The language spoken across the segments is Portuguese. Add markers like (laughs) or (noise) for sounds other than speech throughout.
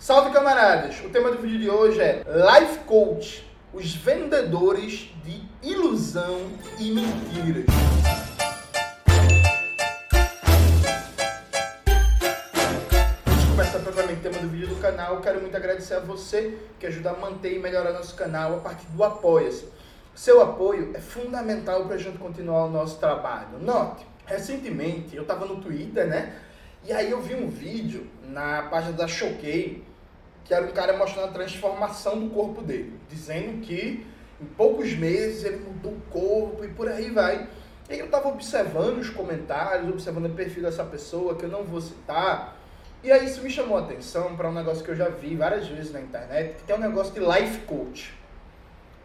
Salve camaradas! O tema do vídeo de hoje é Life Coach, os vendedores de ilusão e mentiras. Antes de começar propriamente o tema do vídeo do canal, quero muito agradecer a você que ajuda a manter e melhorar nosso canal a partir do Apoia-se. Seu apoio é fundamental para a gente continuar o nosso trabalho. Note, recentemente eu estava no Twitter, né? E aí eu vi um vídeo na página da Choquei, que era um cara mostrando a transformação do corpo dele, dizendo que em poucos meses ele mudou o corpo e por aí vai. E eu estava observando os comentários, observando o perfil dessa pessoa, que eu não vou citar, e aí isso me chamou a atenção para um negócio que eu já vi várias vezes na internet, que tem um negócio de life coach,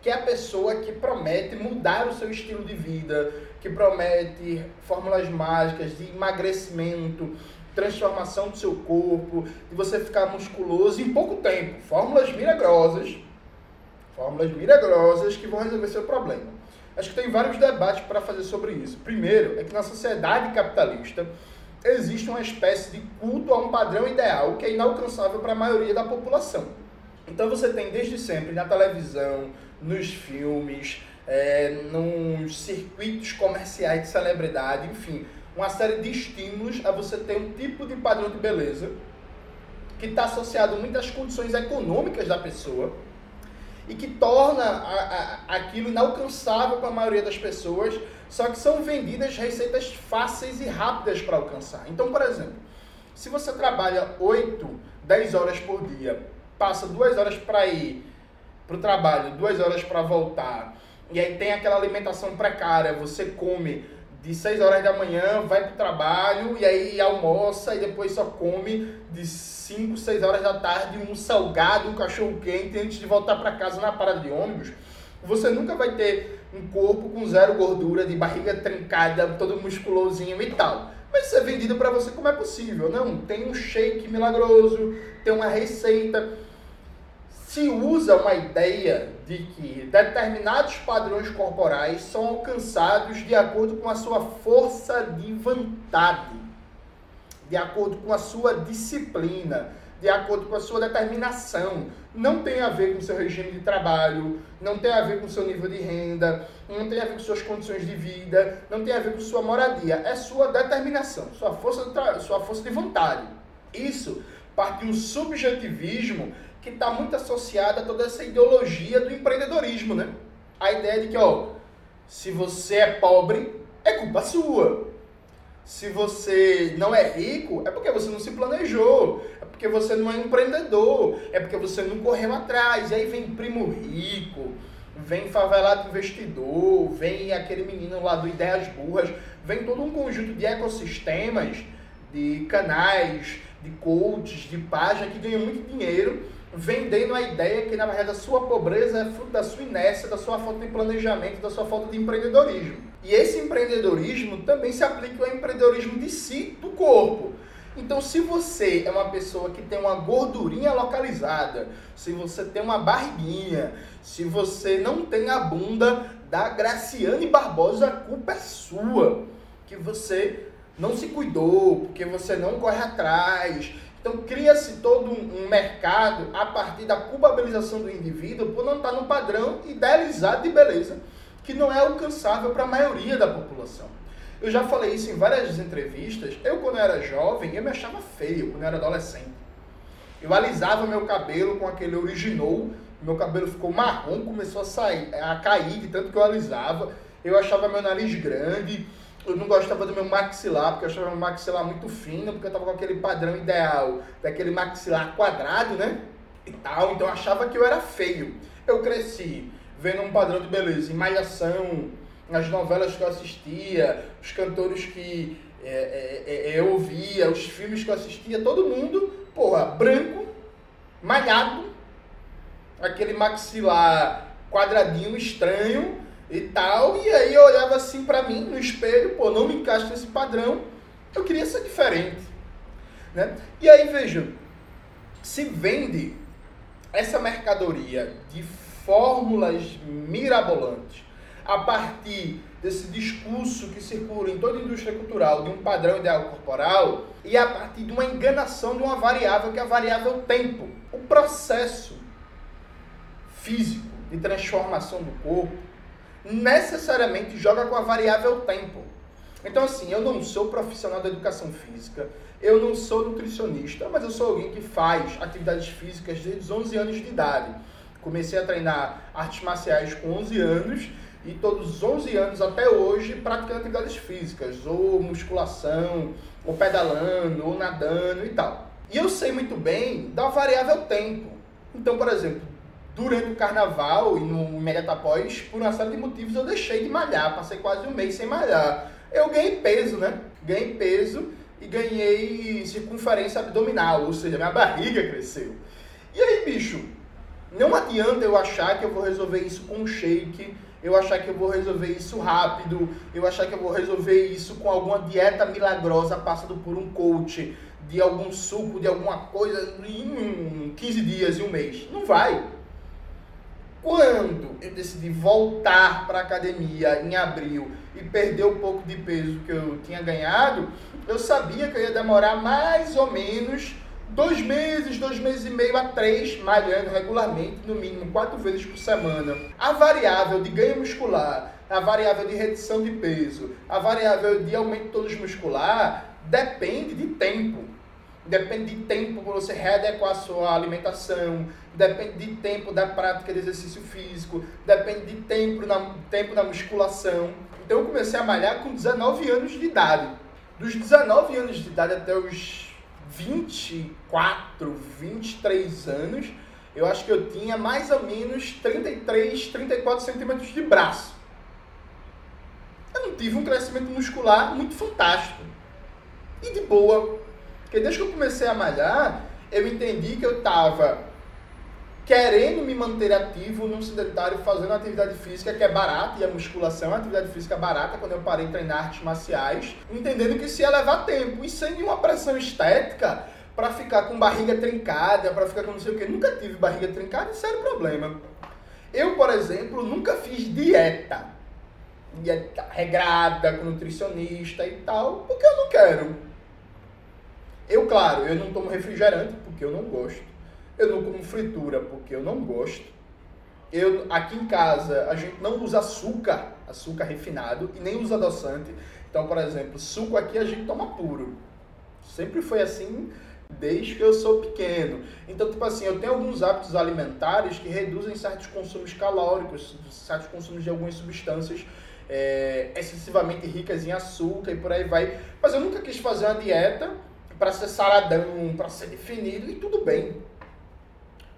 que é a pessoa que promete mudar o seu estilo de vida, que promete fórmulas mágicas de emagrecimento, transformação do seu corpo, de você ficar musculoso em pouco tempo. Fórmulas milagrosas, fórmulas milagrosas que vão resolver seu problema. Acho que tem vários debates para fazer sobre isso. Primeiro, é que na sociedade capitalista existe uma espécie de culto a um padrão ideal que é inalcançável para a maioria da população. Então você tem desde sempre na televisão, nos filmes, é, nos circuitos comerciais de celebridade, enfim, uma série de estímulos a você ter um tipo de padrão de beleza que está associado a muitas condições econômicas da pessoa e que torna a, a, aquilo inalcançável para a maioria das pessoas, só que são vendidas receitas fáceis e rápidas para alcançar. Então, por exemplo, se você trabalha 8, 10 horas por dia, passa 2 horas para ir para o trabalho, 2 horas para voltar, e aí tem aquela alimentação precária, você come de 6 horas da manhã, vai para o trabalho e aí almoça e depois só come de 5, 6 horas da tarde um salgado, um cachorro quente antes de voltar para casa na parada de ônibus. Você nunca vai ter um corpo com zero gordura, de barriga trincada, todo musculosinho e tal. Mas isso é vendido para você como é possível. Não, tem um shake milagroso, tem uma receita se usa uma ideia de que determinados padrões corporais são alcançados de acordo com a sua força de vontade, de acordo com a sua disciplina, de acordo com a sua determinação. Não tem a ver com seu regime de trabalho, não tem a ver com seu nível de renda, não tem a ver com suas condições de vida, não tem a ver com sua moradia. É sua determinação, sua força de, sua força de vontade. Isso parte de um subjetivismo que está muito associada a toda essa ideologia do empreendedorismo, né? A ideia de que, ó, se você é pobre, é culpa sua. Se você não é rico, é porque você não se planejou, é porque você não é empreendedor, é porque você não correu atrás. E aí vem primo rico, vem favelado investidor, vem aquele menino lá do Ideias Burras, vem todo um conjunto de ecossistemas, de canais, de coaches, de páginas que ganham muito dinheiro vendendo a ideia que, na verdade, a sua pobreza é fruto da sua inércia, da sua falta de planejamento, da sua falta de empreendedorismo. E esse empreendedorismo também se aplica ao empreendedorismo de si, do corpo. Então, se você é uma pessoa que tem uma gordurinha localizada, se você tem uma barriguinha, se você não tem a bunda da Graciane Barbosa, a culpa é sua. Que você não se cuidou, porque você não corre atrás, então cria-se todo um, mercado a partir da culpabilização do indivíduo por não estar no padrão idealizado de beleza que não é alcançável para a maioria da população. Eu já falei isso em várias entrevistas. Eu, quando era jovem, eu me achava feio quando eu era adolescente. Eu alisava meu cabelo com aquele original, meu cabelo ficou marrom, começou a sair, a cair de tanto que eu alisava. Eu achava meu nariz grande, eu não gostava do meu maxilar, porque eu achava meu maxilar muito fino, porque eu tava com aquele padrão ideal daquele maxilar quadrado, né? E tal, então eu achava que eu era feio. Eu cresci vendo um padrão de beleza em Malhação, nas novelas que eu assistia, os cantores que é, é, é, eu ouvia, os filmes que eu assistia, todo mundo, porra, branco, malhado, aquele maxilar quadradinho estranho, e tal. E aí eu olhava assim para mim no espelho, pô, não me encaixa nesse padrão, eu queria ser diferente. Né? E aí veja, se vende essa mercadoria de fórmulas mirabolantes a partir desse discurso que circula em toda a indústria cultural de um padrão ideal corporal e a partir de uma enganação de uma variável que é a variável tempo. processo físico de transformação do corpo necessariamente joga com a variável tempo. Então, assim, eu não sou profissional da educação física, eu não sou nutricionista, mas eu sou alguém que faz atividades físicas desde os 11 anos de idade. Comecei a treinar artes marciais com 11 anos e todos os 11 anos até hoje praticando atividades físicas, ou musculação, ou pedalando, ou nadando e tal. E eu sei muito bem da variável tempo. Então, por exemplo, durante o carnaval e no imediato após, por uma série de motivos, eu deixei de malhar, passei quase um mês sem malhar. Eu ganhei peso, né? Ganhei peso e ganhei circunferência abdominal, ou seja, minha barriga cresceu. E aí, bicho, não adianta eu achar que eu vou resolver isso com um shake, eu achar que eu vou resolver isso rápido, eu achar que eu vou resolver isso com alguma dieta milagrosa passando por um coach, de algum suco, de alguma coisa em 15 dias, em um mês. Não vai. Quando eu decidi voltar para a academia em abril e perder o pouco de peso que eu tinha ganhado, eu sabia que eu ia demorar mais ou menos dois meses, dois meses e meio a três, malhando regularmente, no mínimo quatro vezes por semana. A variável de ganho muscular, a variável de redução de peso, a variável de aumento todos muscular, depende de tempo. Depende de tempo para você readequar a sua alimentação, depende de tempo da prática de exercício físico, depende de tempo na, tempo na musculação. Então eu comecei a malhar com 19 anos de idade. Dos 19 anos de idade até os 24, 23 anos, eu acho que eu tinha mais ou menos 33, 34 centímetros de braço. Eu não tive um crescimento muscular muito fantástico. E de boa. Porque desde que eu comecei a malhar, eu entendi que eu estava querendo me manter ativo num sedentário, fazendo atividade física que é barata, e a musculação é uma atividade física barata, quando eu parei de treinar artes marciais, entendendo que isso ia levar tempo, e sem nenhuma pressão estética para ficar com barriga trincada, para ficar com não sei o que. Nunca tive barriga trincada, isso era problema. Eu, por exemplo, nunca fiz dieta. Dieta regrada, com nutricionista e tal, porque eu não quero. Eu, claro, eu não tomo refrigerante porque eu não gosto. Eu não como fritura porque eu não gosto. Eu, aqui em casa a gente não usa açúcar, açúcar refinado, e nem usa adoçante. Então, por exemplo, suco aqui a gente toma puro. Sempre foi assim desde que eu sou pequeno. Então, tipo assim, eu tenho alguns hábitos alimentares que reduzem certos consumos calóricos, certos consumos de algumas substâncias é, excessivamente ricas em açúcar e por aí vai. Mas eu nunca quis fazer uma dieta para ser saradão, para ser definido e tudo bem.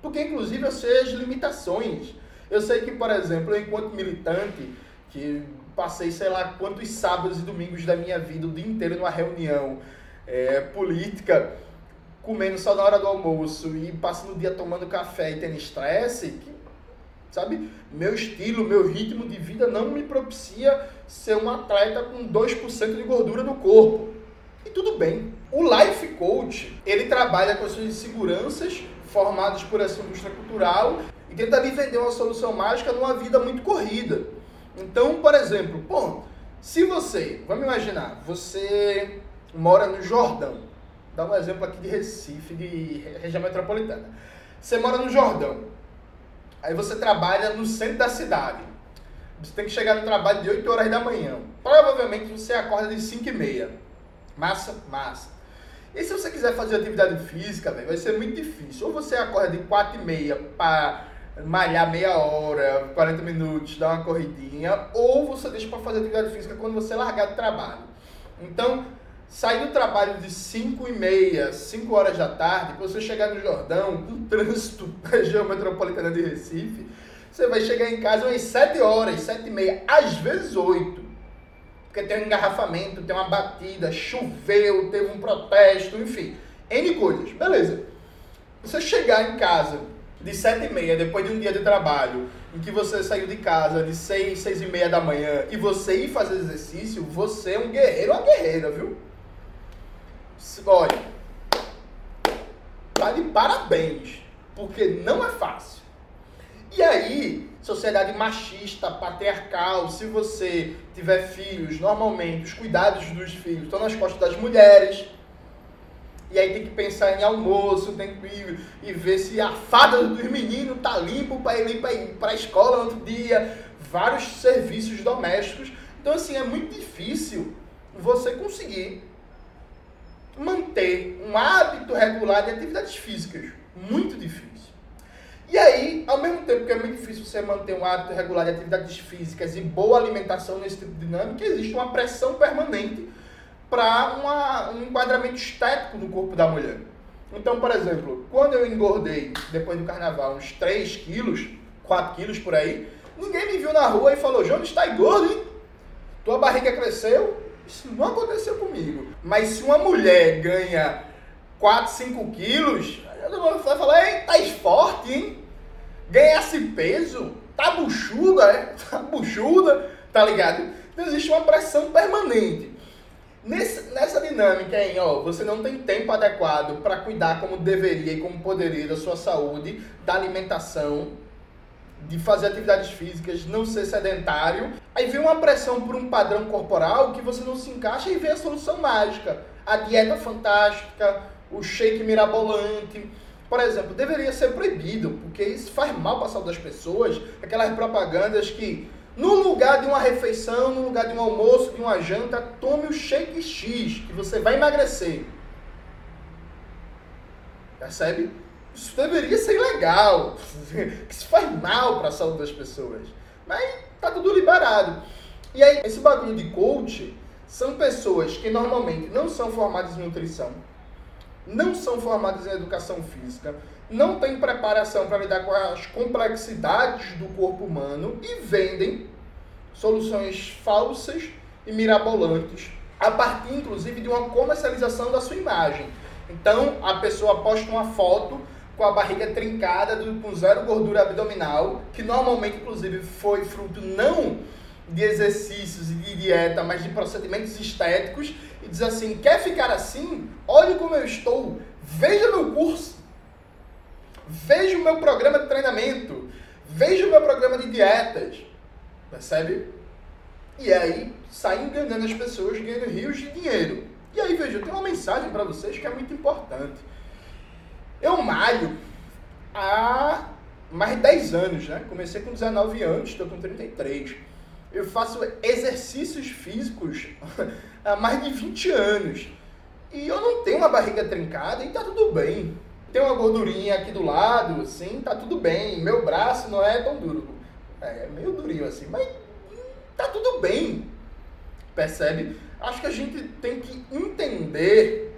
Porque, inclusive, eu sei as limitações. Eu sei que, por exemplo, eu, enquanto militante, que passei sei lá quantos sábados e domingos da minha vida, o dia inteiro numa reunião é, política, comendo só na hora do almoço e passando o dia tomando café e tendo estresse, que, sabe, meu estilo, meu ritmo de vida não me propicia ser um atleta com 2% de gordura no corpo. E tudo bem. O Life Coach, ele trabalha com as suas inseguranças formados por essa indústria cultural e tenta lhe vender uma solução mágica numa vida muito corrida. Então, por exemplo, pô, se você, vamos imaginar, você mora no Jordão, dá um exemplo aqui de Recife, de região metropolitana. Você mora no Jordão, aí você trabalha no centro da cidade. Você tem que chegar no trabalho de 8 horas da manhã. Provavelmente você acorda de 5 e meia. Massa? Massa. E se você quiser fazer atividade física, véio, vai ser muito difícil. Ou você acorda de 4 e meia para malhar meia hora, 40 minutos, dar uma corridinha, ou você deixa para fazer atividade física quando você largar do trabalho. Então, sair do trabalho de 5 e meia, 5 horas da tarde, para você chegar no Jordão, com trânsito (laughs) região metropolitana de Recife, você vai chegar em casa umas 7 horas, 7 e meia, às vezes 8 porque tem um engarrafamento, tem uma batida, choveu, teve um protesto, enfim, N coisas. Beleza. Você chegar em casa de sete e meia, depois de um dia de trabalho, em que você saiu de casa de seis, seis e meia da manhã, e você ir fazer exercício, você é um guerreiro, uma guerreira, viu? Olha, tá de parabéns, porque não é fácil. E aí, sociedade machista, patriarcal, se você tiver filhos, normalmente os cuidados dos filhos estão nas costas das mulheres. e aí tem que pensar em almoço, tem que ir e ver se a fada dos meninos tá limpo para ele ir para a escola no outro dia, vários serviços domésticos. Então assim, é muito difícil você conseguir manter um hábito regular de atividades físicas. Muito difícil. E aí, ao mesmo tempo que é muito difícil você manter um hábito regular de atividades físicas e boa alimentação nesse tipo de dinâmica, existe uma pressão permanente para um enquadramento estético do corpo da mulher. Então, por exemplo, quando eu engordei depois do carnaval uns 3 quilos, 4 quilos por aí, ninguém me viu na rua e falou, João, está gordo, hein? Tua barriga cresceu? Isso não aconteceu comigo. Mas se uma mulher ganha 4, 5 quilos, mundo vai falar, ei, tá forte, hein? Ganhasse peso, tá buchuda, é? (laughs) Tá buchuda, tá ligado? Então existe uma pressão permanente. Nesse, nessa dinâmica aí, ó, você não tem tempo adequado para cuidar como deveria e como poderia da sua saúde, da alimentação, de fazer atividades físicas, não ser sedentário. Aí vem uma pressão por um padrão corporal que você não se encaixa e vem a solução mágica. A dieta fantástica, o shake mirabolante. Por exemplo, deveria ser proibido, porque isso faz mal para a saúde das pessoas. Aquelas propagandas que, no lugar de uma refeição, no lugar de um almoço, de uma janta, tome o shake X, que você vai emagrecer. Percebe? Isso deveria ser ilegal, que (laughs) isso faz mal para a saúde das pessoas. Mas tá tudo liberado. E aí, esse bagulho de coach são pessoas que normalmente não são formadas em nutrição, não são formadas em educação física, não têm preparação para lidar com as complexidades do corpo humano e vendem soluções falsas e mirabolantes, a partir inclusive de uma comercialização da sua imagem. Então, a pessoa posta uma foto com a barriga trincada, com zero gordura abdominal, que normalmente, inclusive, foi fruto não de exercícios e de dieta, mas de procedimentos estéticos, e diz assim: quer ficar assim? Olhe como eu estou, veja meu curso, veja o meu programa de treinamento, veja o meu programa de dietas. Percebe? E aí sai enganando as pessoas, ganhando rios de dinheiro. E aí, veja, eu tenho uma mensagem para vocês que é muito importante. Eu malho há mais de 10 anos, né? Comecei com 19 anos, estou com 33. Eu faço exercícios físicos (laughs) há mais de 20 anos. E eu não tenho uma barriga trincada e tá tudo bem. Tem uma gordurinha aqui do lado, assim, tá tudo bem. Meu braço não é tão duro. É, é meio durinho assim, mas tá tudo bem. Percebe? Acho que a gente tem que entender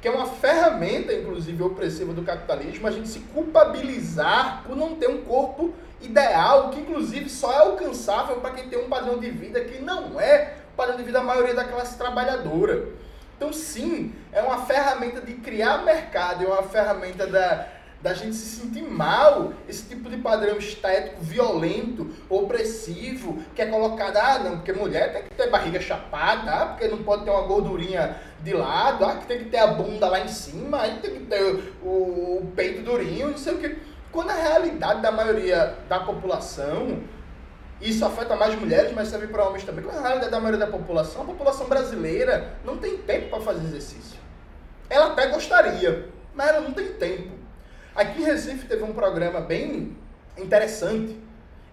que é uma ferramenta, inclusive, opressiva do capitalismo, a gente se culpabilizar por não ter um corpo ideal, que inclusive só é alcançável para quem tem um padrão de vida que não é o padrão de vida da maioria da classe trabalhadora. Então, sim, é uma ferramenta de criar mercado, é uma ferramenta da, da gente se sentir mal, esse tipo de padrão estético violento, opressivo, que é colocado, ah, não, porque mulher tem que ter barriga chapada, ah, porque não pode ter uma gordurinha de lado, ah, que tem que ter a bunda lá em cima, aí tem que ter o, o peito durinho, não sei o que. Quando a realidade da maioria da população, isso afeta mais mulheres, mas serve para homens também, quando a realidade da maioria da população, a população brasileira não tem tempo para fazer exercício. Ela até gostaria, mas ela não tem tempo. Aqui em Recife teve um programa bem interessante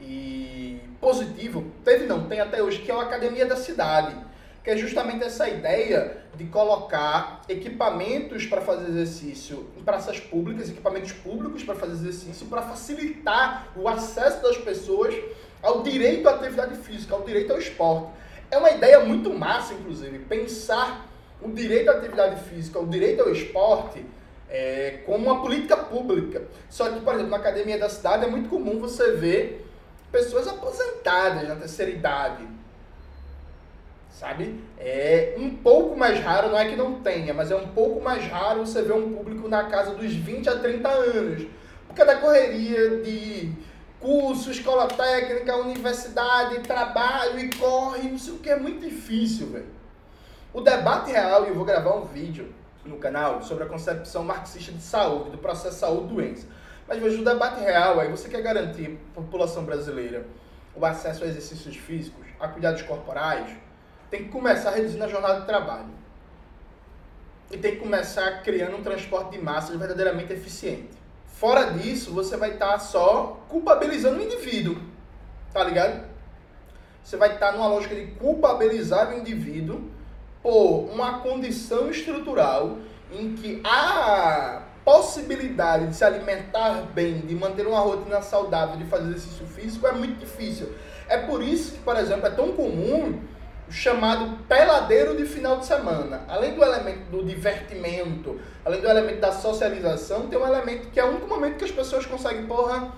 e positivo. Teve não, tem até hoje, que é o Academia da Cidade. Que é justamente essa ideia de colocar equipamentos para fazer exercício em praças públicas, equipamentos públicos para fazer exercício, para facilitar o acesso das pessoas ao direito à atividade física, ao direito ao esporte. É uma ideia muito massa, inclusive, pensar o direito à atividade física, o direito ao esporte é, como uma política pública. Só que, por exemplo, na academia da cidade é muito comum você ver pessoas aposentadas na terceira idade. Sabe? É um pouco mais raro, não é que não tenha, mas é um pouco mais raro você ver um público na casa dos 20 a 30 anos. Porque da correria de curso, escola técnica, universidade, trabalho e corre, não sei o que, é muito difícil, velho. O debate real, e eu vou gravar um vídeo no canal sobre a concepção marxista de saúde, do processo saúde-doença. Mas veja, o debate real aí, você quer garantir à população brasileira o acesso a exercícios físicos, a cuidados corporais, tem que começar reduzindo a jornada de trabalho. e tem que começar criando um transporte de massas verdadeiramente eficiente. Fora disso, você vai estar tá só culpabilizando o indivíduo, tá ligado? Você vai estar tá numa lógica de culpabilizar o indivíduo por uma condição estrutural em que a possibilidade de se alimentar bem, de manter uma rotina saudável, de fazer exercício físico é muito difícil. É por isso que, por exemplo, é tão comum chamado peladeiro de final de semana. Além do elemento do divertimento, além do elemento da socialização, tem um elemento que é o único momento que as pessoas conseguem, porra,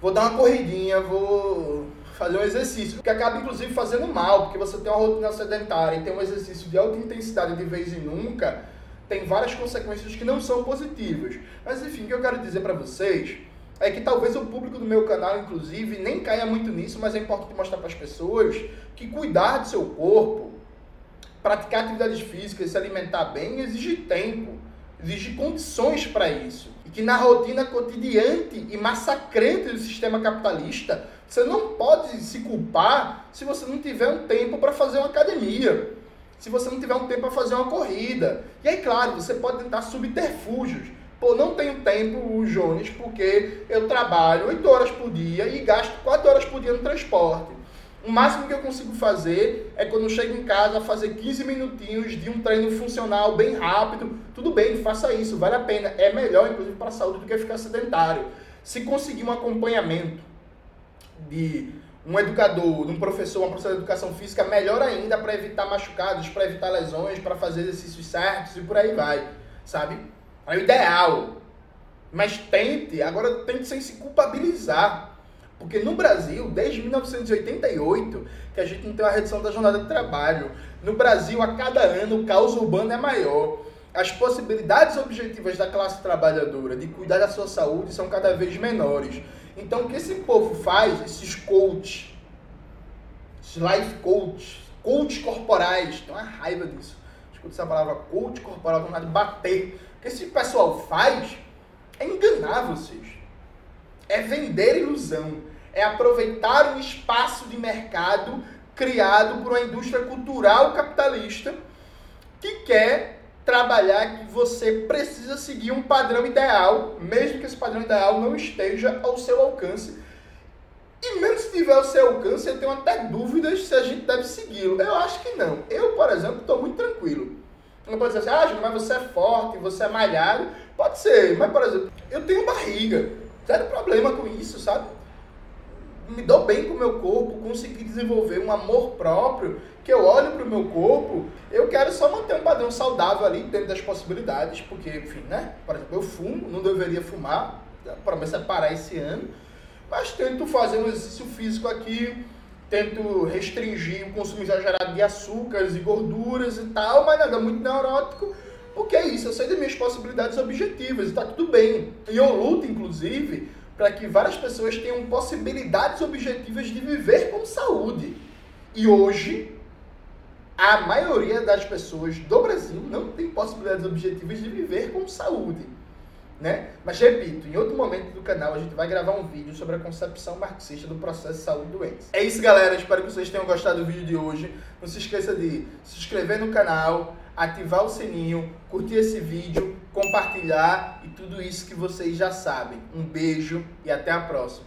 vou dar uma corridinha, vou fazer um exercício, que acaba inclusive fazendo mal, porque você tem uma rotina sedentária e tem um exercício de alta intensidade de vez em nunca, tem várias consequências que não são positivas. Mas enfim, o que eu quero dizer para vocês é que talvez o público do meu canal, inclusive, nem caia muito nisso, mas é importante mostrar para as pessoas que cuidar do seu corpo, praticar atividades físicas, se alimentar bem, exige tempo, exige condições para isso. E que na rotina cotidiante e massacrante do sistema capitalista, você não pode se culpar se você não tiver um tempo para fazer uma academia, se você não tiver um tempo para fazer uma corrida. E aí, claro, você pode tentar subterfúgios Pô, não tenho tempo, Jones, porque eu trabalho 8 horas por dia e gasto 4 horas por dia no transporte. O máximo que eu consigo fazer é quando eu chego em casa fazer 15 minutinhos de um treino funcional bem rápido. Tudo bem, faça isso, vale a pena. É melhor, inclusive, para a saúde do que ficar sedentário. Se conseguir um acompanhamento de um educador, de um professor, uma professora de educação física, melhor ainda para evitar machucados, para evitar lesões, para fazer exercícios certos e por aí vai, sabe? É o ideal. Mas tente, agora tente sem se culpabilizar. Porque no Brasil, desde 1988, que a gente não tem uma redução da jornada de trabalho. No Brasil, a cada ano, o caos urbano é maior. As possibilidades objetivas da classe trabalhadora de cuidar da sua saúde são cada vez menores. Então, o que esse povo faz, esses coaches, esses life coaches, coaches corporais, tem uma raiva disso. Escuta essa palavra coach corporal, tem de bater esse pessoal faz é enganar vocês. É vender ilusão. É aproveitar um espaço de mercado criado por uma indústria cultural capitalista que quer trabalhar que você precisa seguir um padrão ideal, mesmo que esse padrão ideal não esteja ao seu alcance. E mesmo se tiver ao seu alcance, eu tenho até dúvidas se a gente deve segui-lo. Eu acho que não. Eu, por exemplo, estou muito tranquilo. Não pode dizer assim, ah, Júnior, mas você é forte, você é malhado. Pode ser, mas, por exemplo, eu tenho barriga. Zero problema com isso, sabe? Me dou bem com o meu corpo, consegui desenvolver um amor próprio, que eu olho para o meu corpo, eu quero só manter um padrão saudável ali dentro das possibilidades, porque, enfim, né? Por exemplo, eu fumo, não deveria fumar, a promessa é parar esse ano, mas tento fazer um exercício físico aqui, tento restringir o consumo exagerado de açúcares e gorduras e tal, mas nada muito neurótico, porque é isso, eu sei das minhas possibilidades objetivas e está tudo bem. E eu luto, inclusive, para que várias pessoas tenham possibilidades objetivas de viver com saúde. E hoje, a maioria das pessoas do Brasil não tem possibilidades objetivas de viver com saúde né? Mas repito, em outro momento do canal a gente vai gravar um vídeo sobre a concepção marxista do processo de saúde e doença. É isso, galera. Espero que vocês tenham gostado do vídeo de hoje. Não se esqueça de se inscrever no canal, ativar o sininho, curtir esse vídeo, compartilhar e tudo isso que vocês já sabem. Um beijo e até a próxima.